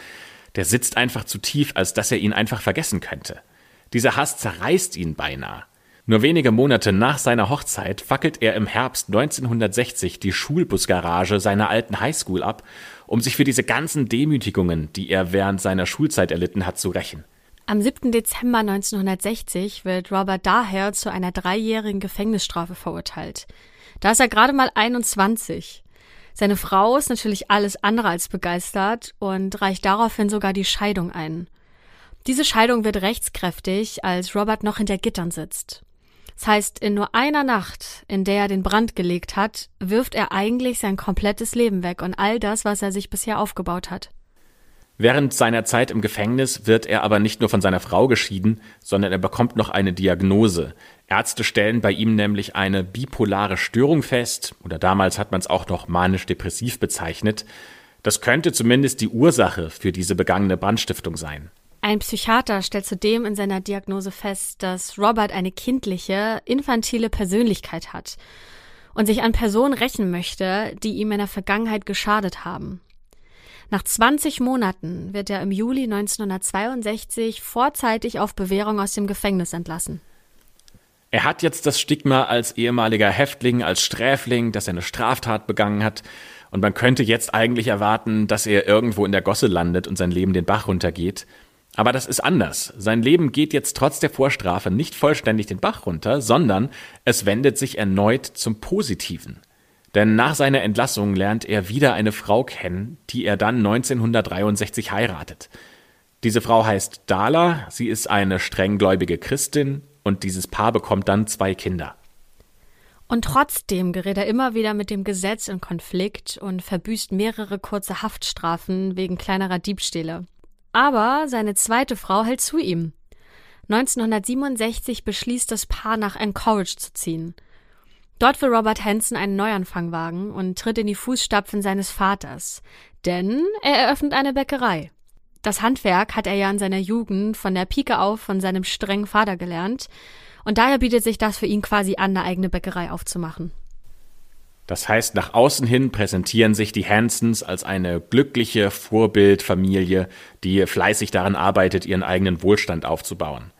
Der sitzt einfach zu tief, als dass er ihn einfach vergessen könnte. Dieser Hass zerreißt ihn beinahe. Nur wenige Monate nach seiner Hochzeit fackelt er im Herbst 1960 die Schulbusgarage seiner alten Highschool ab um sich für diese ganzen Demütigungen, die er während seiner Schulzeit erlitten hat, zu rächen. Am 7. Dezember 1960 wird Robert daher zu einer dreijährigen Gefängnisstrafe verurteilt. Da ist er gerade mal 21. Seine Frau ist natürlich alles andere als begeistert und reicht daraufhin sogar die Scheidung ein. Diese Scheidung wird rechtskräftig, als Robert noch hinter Gittern sitzt. Das heißt, in nur einer Nacht, in der er den Brand gelegt hat, wirft er eigentlich sein komplettes Leben weg und all das, was er sich bisher aufgebaut hat. Während seiner Zeit im Gefängnis wird er aber nicht nur von seiner Frau geschieden, sondern er bekommt noch eine Diagnose. Ärzte stellen bei ihm nämlich eine bipolare Störung fest, oder damals hat man es auch noch manisch-depressiv bezeichnet. Das könnte zumindest die Ursache für diese begangene Brandstiftung sein. Ein Psychiater stellt zudem in seiner Diagnose fest, dass Robert eine kindliche, infantile Persönlichkeit hat und sich an Personen rächen möchte, die ihm in der Vergangenheit geschadet haben. Nach 20 Monaten wird er im Juli 1962 vorzeitig auf Bewährung aus dem Gefängnis entlassen. Er hat jetzt das Stigma als ehemaliger Häftling, als Sträfling, dass er eine Straftat begangen hat. Und man könnte jetzt eigentlich erwarten, dass er irgendwo in der Gosse landet und sein Leben den Bach runtergeht. Aber das ist anders. Sein Leben geht jetzt trotz der Vorstrafe nicht vollständig den Bach runter, sondern es wendet sich erneut zum Positiven. Denn nach seiner Entlassung lernt er wieder eine Frau kennen, die er dann 1963 heiratet. Diese Frau heißt Dala, sie ist eine strenggläubige Christin und dieses Paar bekommt dann zwei Kinder. Und trotzdem gerät er immer wieder mit dem Gesetz in Konflikt und verbüßt mehrere kurze Haftstrafen wegen kleinerer Diebstähle. Aber seine zweite Frau hält zu ihm. 1967 beschließt das Paar nach Anchorage zu ziehen. Dort will Robert Hansen einen Neuanfang wagen und tritt in die Fußstapfen seines Vaters, denn er eröffnet eine Bäckerei. Das Handwerk hat er ja in seiner Jugend von der Pike auf von seinem strengen Vater gelernt und daher bietet sich das für ihn quasi an, eine eigene Bäckerei aufzumachen. Das heißt, nach außen hin präsentieren sich die Hansons als eine glückliche Vorbildfamilie, die fleißig daran arbeitet, ihren eigenen Wohlstand aufzubauen.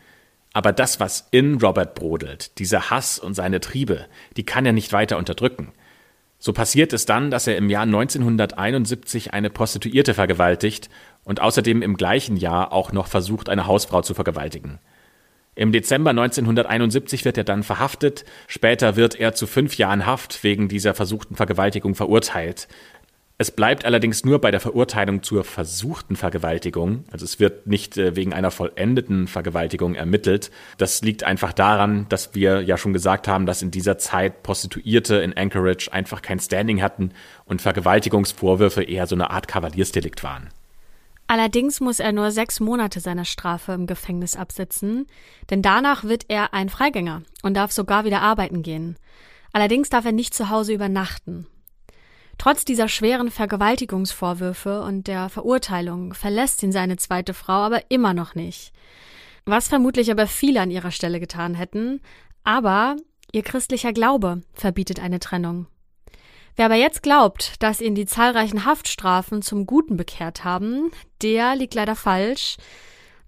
Aber das, was in Robert brodelt, dieser Hass und seine Triebe, die kann er nicht weiter unterdrücken. So passiert es dann, dass er im Jahr 1971 eine Prostituierte vergewaltigt und außerdem im gleichen Jahr auch noch versucht, eine Hausfrau zu vergewaltigen. Im Dezember 1971 wird er dann verhaftet. Später wird er zu fünf Jahren Haft wegen dieser versuchten Vergewaltigung verurteilt. Es bleibt allerdings nur bei der Verurteilung zur versuchten Vergewaltigung. Also es wird nicht äh, wegen einer vollendeten Vergewaltigung ermittelt. Das liegt einfach daran, dass wir ja schon gesagt haben, dass in dieser Zeit Prostituierte in Anchorage einfach kein Standing hatten und Vergewaltigungsvorwürfe eher so eine Art Kavaliersdelikt waren. Allerdings muss er nur sechs Monate seiner Strafe im Gefängnis absitzen, denn danach wird er ein Freigänger und darf sogar wieder arbeiten gehen. Allerdings darf er nicht zu Hause übernachten. Trotz dieser schweren Vergewaltigungsvorwürfe und der Verurteilung verlässt ihn seine zweite Frau aber immer noch nicht. Was vermutlich aber viele an ihrer Stelle getan hätten, aber ihr christlicher Glaube verbietet eine Trennung. Wer aber jetzt glaubt, dass ihn die zahlreichen Haftstrafen zum Guten bekehrt haben, der liegt leider falsch.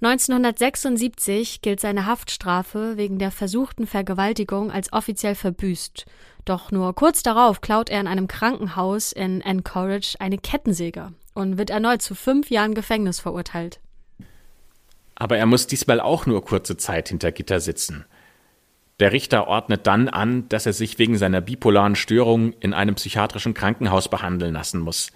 1976 gilt seine Haftstrafe wegen der versuchten Vergewaltigung als offiziell verbüßt. Doch nur kurz darauf klaut er in einem Krankenhaus in Anchorage eine Kettensäge und wird erneut zu fünf Jahren Gefängnis verurteilt. Aber er muss diesmal auch nur kurze Zeit hinter Gitter sitzen. Der Richter ordnet dann an, dass er sich wegen seiner bipolaren Störung in einem psychiatrischen Krankenhaus behandeln lassen muss.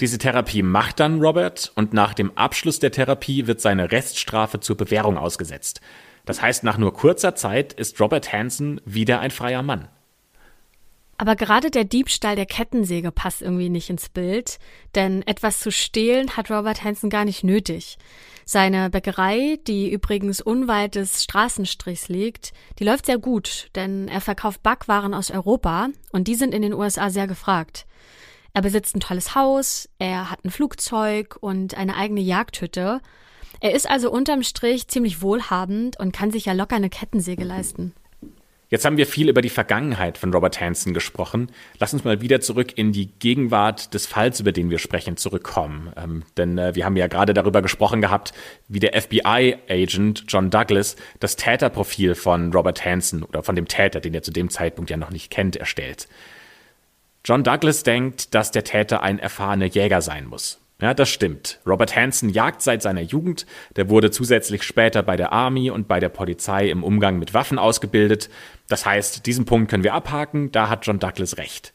Diese Therapie macht dann Robert und nach dem Abschluss der Therapie wird seine Reststrafe zur Bewährung ausgesetzt. Das heißt, nach nur kurzer Zeit ist Robert Hansen wieder ein freier Mann. Aber gerade der Diebstahl der Kettensäge passt irgendwie nicht ins Bild, denn etwas zu stehlen hat Robert Hansen gar nicht nötig. Seine Bäckerei, die übrigens unweit des Straßenstrichs liegt, die läuft sehr gut, denn er verkauft Backwaren aus Europa und die sind in den USA sehr gefragt. Er besitzt ein tolles Haus, er hat ein Flugzeug und eine eigene Jagdhütte. Er ist also unterm Strich ziemlich wohlhabend und kann sich ja locker eine Kettensäge leisten. Jetzt haben wir viel über die Vergangenheit von Robert Hansen gesprochen. Lass uns mal wieder zurück in die Gegenwart des Falls, über den wir sprechen, zurückkommen. Ähm, denn äh, wir haben ja gerade darüber gesprochen gehabt, wie der FBI-Agent John Douglas das Täterprofil von Robert Hansen oder von dem Täter, den er zu dem Zeitpunkt ja noch nicht kennt, erstellt. John Douglas denkt, dass der Täter ein erfahrener Jäger sein muss. Ja, das stimmt. Robert Hansen jagt seit seiner Jugend. Der wurde zusätzlich später bei der Army und bei der Polizei im Umgang mit Waffen ausgebildet. Das heißt, diesen Punkt können wir abhaken. Da hat John Douglas recht.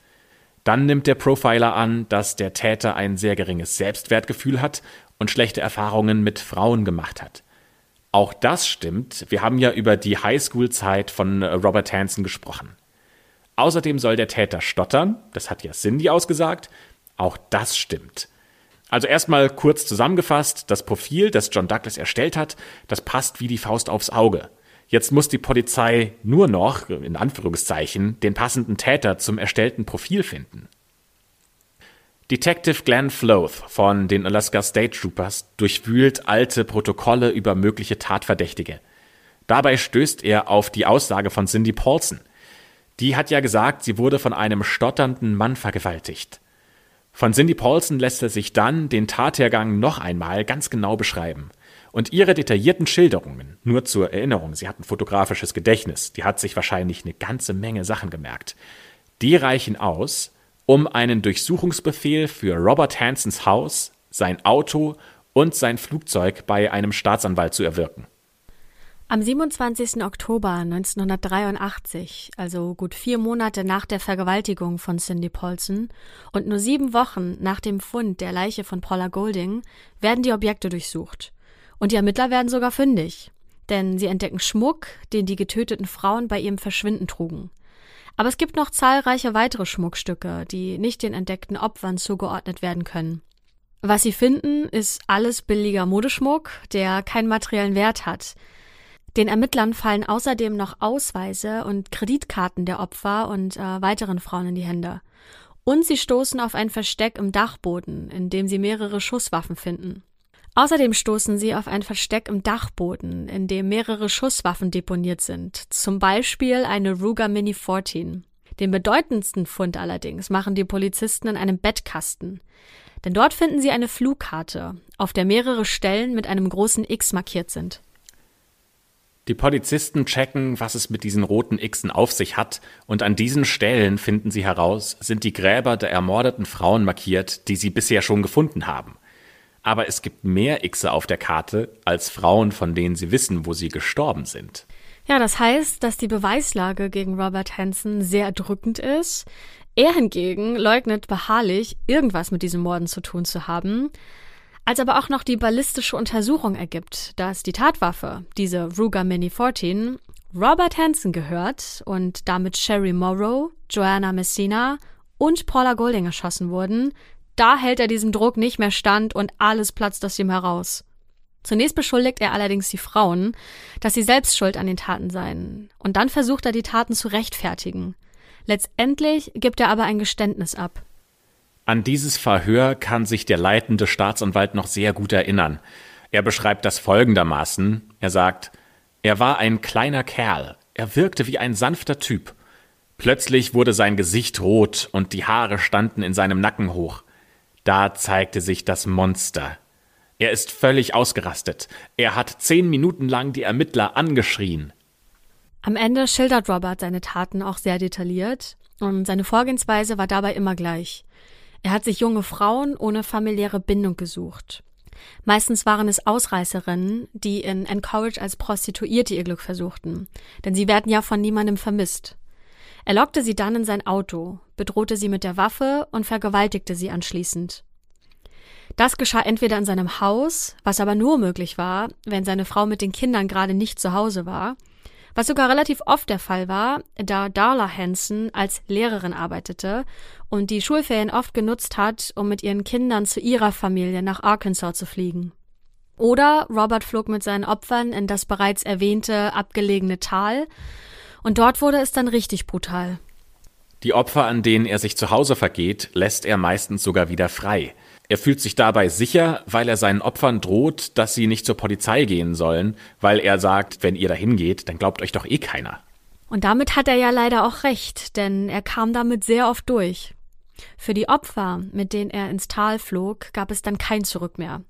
Dann nimmt der Profiler an, dass der Täter ein sehr geringes Selbstwertgefühl hat und schlechte Erfahrungen mit Frauen gemacht hat. Auch das stimmt. Wir haben ja über die Highschool-Zeit von Robert Hansen gesprochen. Außerdem soll der Täter stottern. Das hat ja Cindy ausgesagt. Auch das stimmt. Also erstmal kurz zusammengefasst, das Profil, das John Douglas erstellt hat, das passt wie die Faust aufs Auge. Jetzt muss die Polizei nur noch, in Anführungszeichen, den passenden Täter zum erstellten Profil finden. Detective Glenn Floth von den Alaska State Troopers durchwühlt alte Protokolle über mögliche Tatverdächtige. Dabei stößt er auf die Aussage von Cindy Paulson. Die hat ja gesagt, sie wurde von einem stotternden Mann vergewaltigt. Von Cindy Paulson lässt er sich dann den Tathergang noch einmal ganz genau beschreiben. Und ihre detaillierten Schilderungen, nur zur Erinnerung, sie hat ein fotografisches Gedächtnis, die hat sich wahrscheinlich eine ganze Menge Sachen gemerkt, die reichen aus, um einen Durchsuchungsbefehl für Robert Hansons Haus, sein Auto und sein Flugzeug bei einem Staatsanwalt zu erwirken. Am 27. Oktober 1983, also gut vier Monate nach der Vergewaltigung von Cindy Paulson und nur sieben Wochen nach dem Fund der Leiche von Paula Golding, werden die Objekte durchsucht. Und die Ermittler werden sogar fündig, denn sie entdecken Schmuck, den die getöteten Frauen bei ihrem Verschwinden trugen. Aber es gibt noch zahlreiche weitere Schmuckstücke, die nicht den entdeckten Opfern zugeordnet werden können. Was sie finden, ist alles billiger Modeschmuck, der keinen materiellen Wert hat, den Ermittlern fallen außerdem noch Ausweise und Kreditkarten der Opfer und äh, weiteren Frauen in die Hände. Und sie stoßen auf ein Versteck im Dachboden, in dem sie mehrere Schusswaffen finden. Außerdem stoßen sie auf ein Versteck im Dachboden, in dem mehrere Schusswaffen deponiert sind, zum Beispiel eine Ruger Mini 14. Den bedeutendsten Fund allerdings machen die Polizisten in einem Bettkasten. Denn dort finden sie eine Flugkarte, auf der mehrere Stellen mit einem großen X markiert sind. Die Polizisten checken, was es mit diesen roten Xen auf sich hat, und an diesen Stellen finden sie heraus, sind die Gräber der ermordeten Frauen markiert, die sie bisher schon gefunden haben. Aber es gibt mehr Xe auf der Karte als Frauen, von denen sie wissen, wo sie gestorben sind. Ja, das heißt, dass die Beweislage gegen Robert Hansen sehr erdrückend ist. Er hingegen leugnet beharrlich, irgendwas mit diesen Morden zu tun zu haben. Als aber auch noch die ballistische Untersuchung ergibt, dass die Tatwaffe, diese Ruger Mini 14, Robert Hansen gehört und damit Sherry Morrow, Joanna Messina und Paula Golding erschossen wurden, da hält er diesem Druck nicht mehr stand und alles platzt aus ihm heraus. Zunächst beschuldigt er allerdings die Frauen, dass sie selbst schuld an den Taten seien, und dann versucht er die Taten zu rechtfertigen. Letztendlich gibt er aber ein Geständnis ab. An dieses Verhör kann sich der leitende Staatsanwalt noch sehr gut erinnern. Er beschreibt das folgendermaßen. Er sagt, er war ein kleiner Kerl. Er wirkte wie ein sanfter Typ. Plötzlich wurde sein Gesicht rot und die Haare standen in seinem Nacken hoch. Da zeigte sich das Monster. Er ist völlig ausgerastet. Er hat zehn Minuten lang die Ermittler angeschrien. Am Ende schildert Robert seine Taten auch sehr detailliert und seine Vorgehensweise war dabei immer gleich. Er hat sich junge Frauen ohne familiäre Bindung gesucht. Meistens waren es Ausreißerinnen, die in Encourage als Prostituierte ihr Glück versuchten, denn sie werden ja von niemandem vermisst. Er lockte sie dann in sein Auto, bedrohte sie mit der Waffe und vergewaltigte sie anschließend. Das geschah entweder in seinem Haus, was aber nur möglich war, wenn seine Frau mit den Kindern gerade nicht zu Hause war, was sogar relativ oft der Fall war, da Darla Hansen als Lehrerin arbeitete und die Schulferien oft genutzt hat, um mit ihren Kindern zu ihrer Familie nach Arkansas zu fliegen. Oder Robert flog mit seinen Opfern in das bereits erwähnte abgelegene Tal, und dort wurde es dann richtig brutal. Die Opfer, an denen er sich zu Hause vergeht, lässt er meistens sogar wieder frei. Er fühlt sich dabei sicher, weil er seinen Opfern droht, dass sie nicht zur Polizei gehen sollen, weil er sagt, wenn ihr dahin geht, dann glaubt euch doch eh keiner. Und damit hat er ja leider auch recht, denn er kam damit sehr oft durch. Für die Opfer, mit denen er ins Tal flog, gab es dann kein Zurück mehr.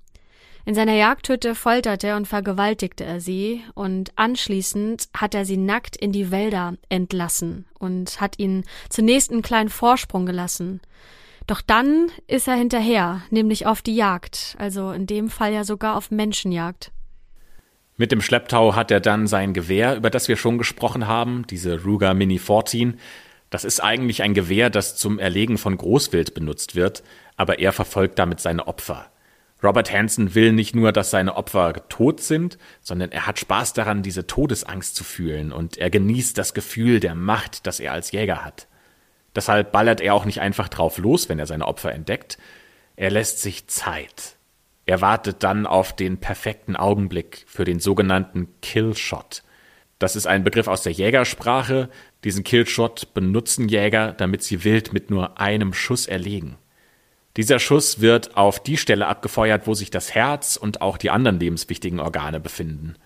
In seiner Jagdhütte folterte und vergewaltigte er sie, und anschließend hat er sie nackt in die Wälder entlassen und hat ihnen zunächst einen kleinen Vorsprung gelassen. Doch dann ist er hinterher, nämlich auf die Jagd, also in dem Fall ja sogar auf Menschenjagd. Mit dem Schlepptau hat er dann sein Gewehr, über das wir schon gesprochen haben, diese Ruger Mini 14. Das ist eigentlich ein Gewehr, das zum Erlegen von Großwild benutzt wird, aber er verfolgt damit seine Opfer. Robert Hansen will nicht nur, dass seine Opfer tot sind, sondern er hat Spaß daran, diese Todesangst zu fühlen und er genießt das Gefühl der Macht, das er als Jäger hat. Deshalb ballert er auch nicht einfach drauf los, wenn er seine Opfer entdeckt. Er lässt sich Zeit. Er wartet dann auf den perfekten Augenblick für den sogenannten Killshot. Das ist ein Begriff aus der Jägersprache. Diesen Killshot benutzen Jäger, damit sie wild mit nur einem Schuss erlegen. Dieser Schuss wird auf die Stelle abgefeuert, wo sich das Herz und auch die anderen lebenswichtigen Organe befinden.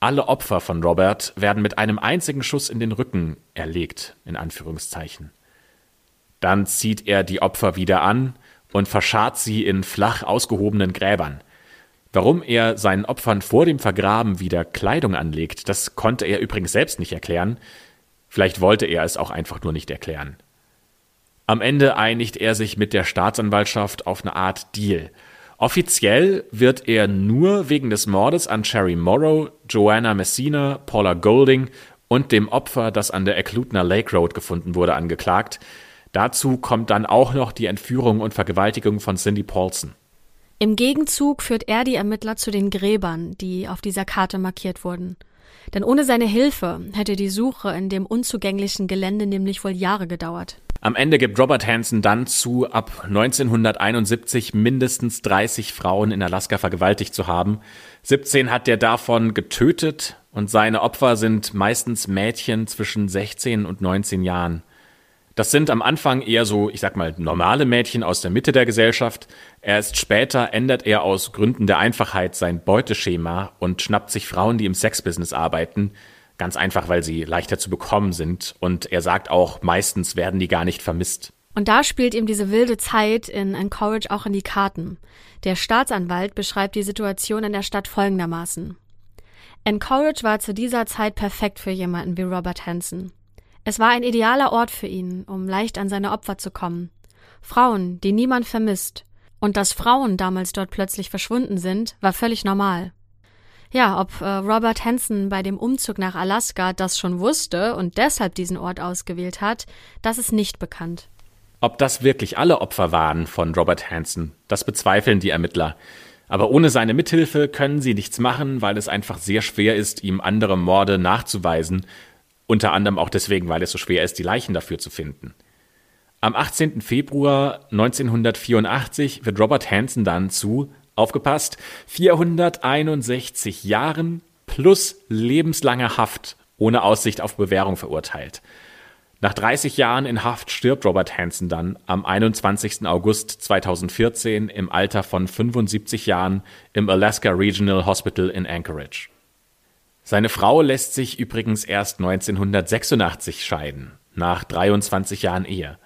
Alle Opfer von Robert werden mit einem einzigen Schuss in den Rücken erlegt, in Anführungszeichen. Dann zieht er die Opfer wieder an und verscharrt sie in flach ausgehobenen Gräbern. Warum er seinen Opfern vor dem Vergraben wieder Kleidung anlegt, das konnte er übrigens selbst nicht erklären. Vielleicht wollte er es auch einfach nur nicht erklären. Am Ende einigt er sich mit der Staatsanwaltschaft auf eine Art Deal. Offiziell wird er nur wegen des Mordes an Cherry Morrow, Joanna Messina, Paula Golding und dem Opfer, das an der Eklutner Lake Road gefunden wurde, angeklagt. Dazu kommt dann auch noch die Entführung und Vergewaltigung von Cindy Paulson. Im Gegenzug führt er die Ermittler zu den Gräbern, die auf dieser Karte markiert wurden. Denn ohne seine Hilfe hätte die Suche in dem unzugänglichen Gelände nämlich wohl Jahre gedauert. Am Ende gibt Robert Hansen dann zu, ab 1971 mindestens 30 Frauen in Alaska vergewaltigt zu haben. 17 hat er davon getötet und seine Opfer sind meistens Mädchen zwischen 16 und 19 Jahren. Das sind am Anfang eher so, ich sag mal, normale Mädchen aus der Mitte der Gesellschaft. Erst später ändert er aus Gründen der Einfachheit sein Beuteschema und schnappt sich Frauen, die im Sexbusiness arbeiten. Ganz einfach, weil sie leichter zu bekommen sind. Und er sagt auch, meistens werden die gar nicht vermisst. Und da spielt ihm diese wilde Zeit in Anchorage auch in die Karten. Der Staatsanwalt beschreibt die Situation in der Stadt folgendermaßen. Anchorage war zu dieser Zeit perfekt für jemanden wie Robert Hansen. Es war ein idealer Ort für ihn, um leicht an seine Opfer zu kommen. Frauen, die niemand vermisst. Und dass Frauen damals dort plötzlich verschwunden sind, war völlig normal. Ja, ob äh, Robert Hansen bei dem Umzug nach Alaska das schon wusste und deshalb diesen Ort ausgewählt hat, das ist nicht bekannt. Ob das wirklich alle Opfer waren von Robert Hansen, das bezweifeln die Ermittler. Aber ohne seine Mithilfe können sie nichts machen, weil es einfach sehr schwer ist, ihm andere Morde nachzuweisen unter anderem auch deswegen, weil es so schwer ist, die Leichen dafür zu finden. Am 18. Februar 1984 wird Robert Hansen dann zu, aufgepasst, 461 Jahren plus lebenslanger Haft ohne Aussicht auf Bewährung verurteilt. Nach 30 Jahren in Haft stirbt Robert Hansen dann am 21. August 2014 im Alter von 75 Jahren im Alaska Regional Hospital in Anchorage. Seine Frau lässt sich übrigens erst 1986 scheiden, nach 23 Jahren Ehe.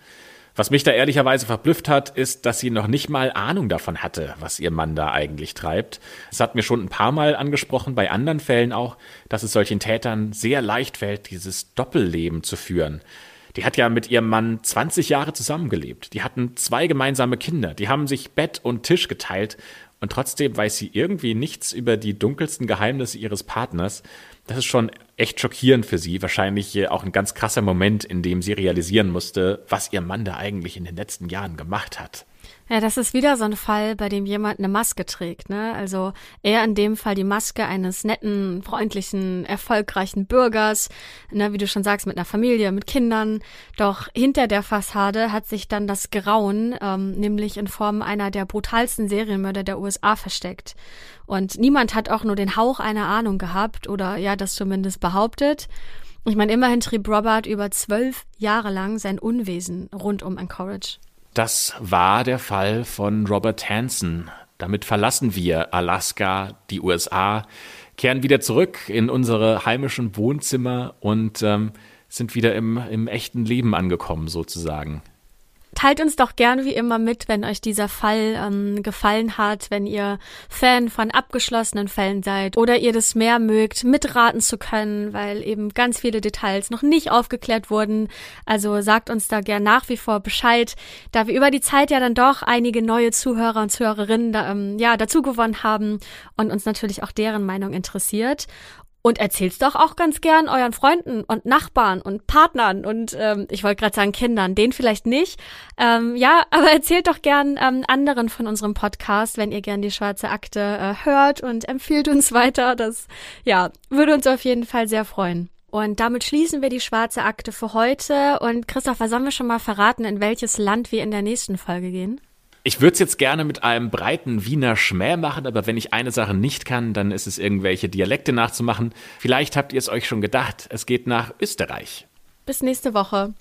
Was mich da ehrlicherweise verblüfft hat, ist, dass sie noch nicht mal Ahnung davon hatte, was ihr Mann da eigentlich treibt. Es hat mir schon ein paar Mal angesprochen, bei anderen Fällen auch, dass es solchen Tätern sehr leicht fällt, dieses Doppelleben zu führen. Die hat ja mit ihrem Mann 20 Jahre zusammengelebt. Die hatten zwei gemeinsame Kinder. Die haben sich Bett und Tisch geteilt und trotzdem weiß sie irgendwie nichts über die dunkelsten Geheimnisse ihres Partners. Das ist schon echt schockierend für sie. Wahrscheinlich auch ein ganz krasser Moment, in dem sie realisieren musste, was ihr Mann da eigentlich in den letzten Jahren gemacht hat. Ja, das ist wieder so ein Fall, bei dem jemand eine Maske trägt. Ne? Also eher in dem Fall die Maske eines netten, freundlichen, erfolgreichen Bürgers, ne? wie du schon sagst, mit einer Familie, mit Kindern. Doch hinter der Fassade hat sich dann das Grauen, ähm, nämlich in Form einer der brutalsten Serienmörder der USA versteckt. Und niemand hat auch nur den Hauch einer Ahnung gehabt oder ja, das zumindest behauptet. Ich meine, immerhin trieb Robert über zwölf Jahre lang sein Unwesen rund um Anchorage. Das war der Fall von Robert Hansen. Damit verlassen wir Alaska, die USA, kehren wieder zurück in unsere heimischen Wohnzimmer und ähm, sind wieder im, im echten Leben angekommen, sozusagen. Teilt uns doch gern wie immer mit, wenn euch dieser Fall ähm, gefallen hat, wenn ihr Fan von abgeschlossenen Fällen seid oder ihr das mehr mögt, mitraten zu können, weil eben ganz viele Details noch nicht aufgeklärt wurden. Also sagt uns da gern nach wie vor Bescheid, da wir über die Zeit ja dann doch einige neue Zuhörer und Zuhörerinnen da, ähm, ja, dazu gewonnen haben und uns natürlich auch deren Meinung interessiert. Und erzählt's doch auch ganz gern euren Freunden und Nachbarn und Partnern und ähm, ich wollte gerade sagen Kindern, denen vielleicht nicht. Ähm, ja, aber erzählt doch gern ähm, anderen von unserem Podcast, wenn ihr gern die schwarze Akte äh, hört und empfiehlt uns weiter. Das ja würde uns auf jeden Fall sehr freuen. Und damit schließen wir die schwarze Akte für heute. Und Christopher, sollen wir schon mal verraten, in welches Land wir in der nächsten Folge gehen? Ich würde es jetzt gerne mit einem breiten Wiener Schmäh machen, aber wenn ich eine Sache nicht kann, dann ist es irgendwelche Dialekte nachzumachen. Vielleicht habt ihr es euch schon gedacht, es geht nach Österreich. Bis nächste Woche.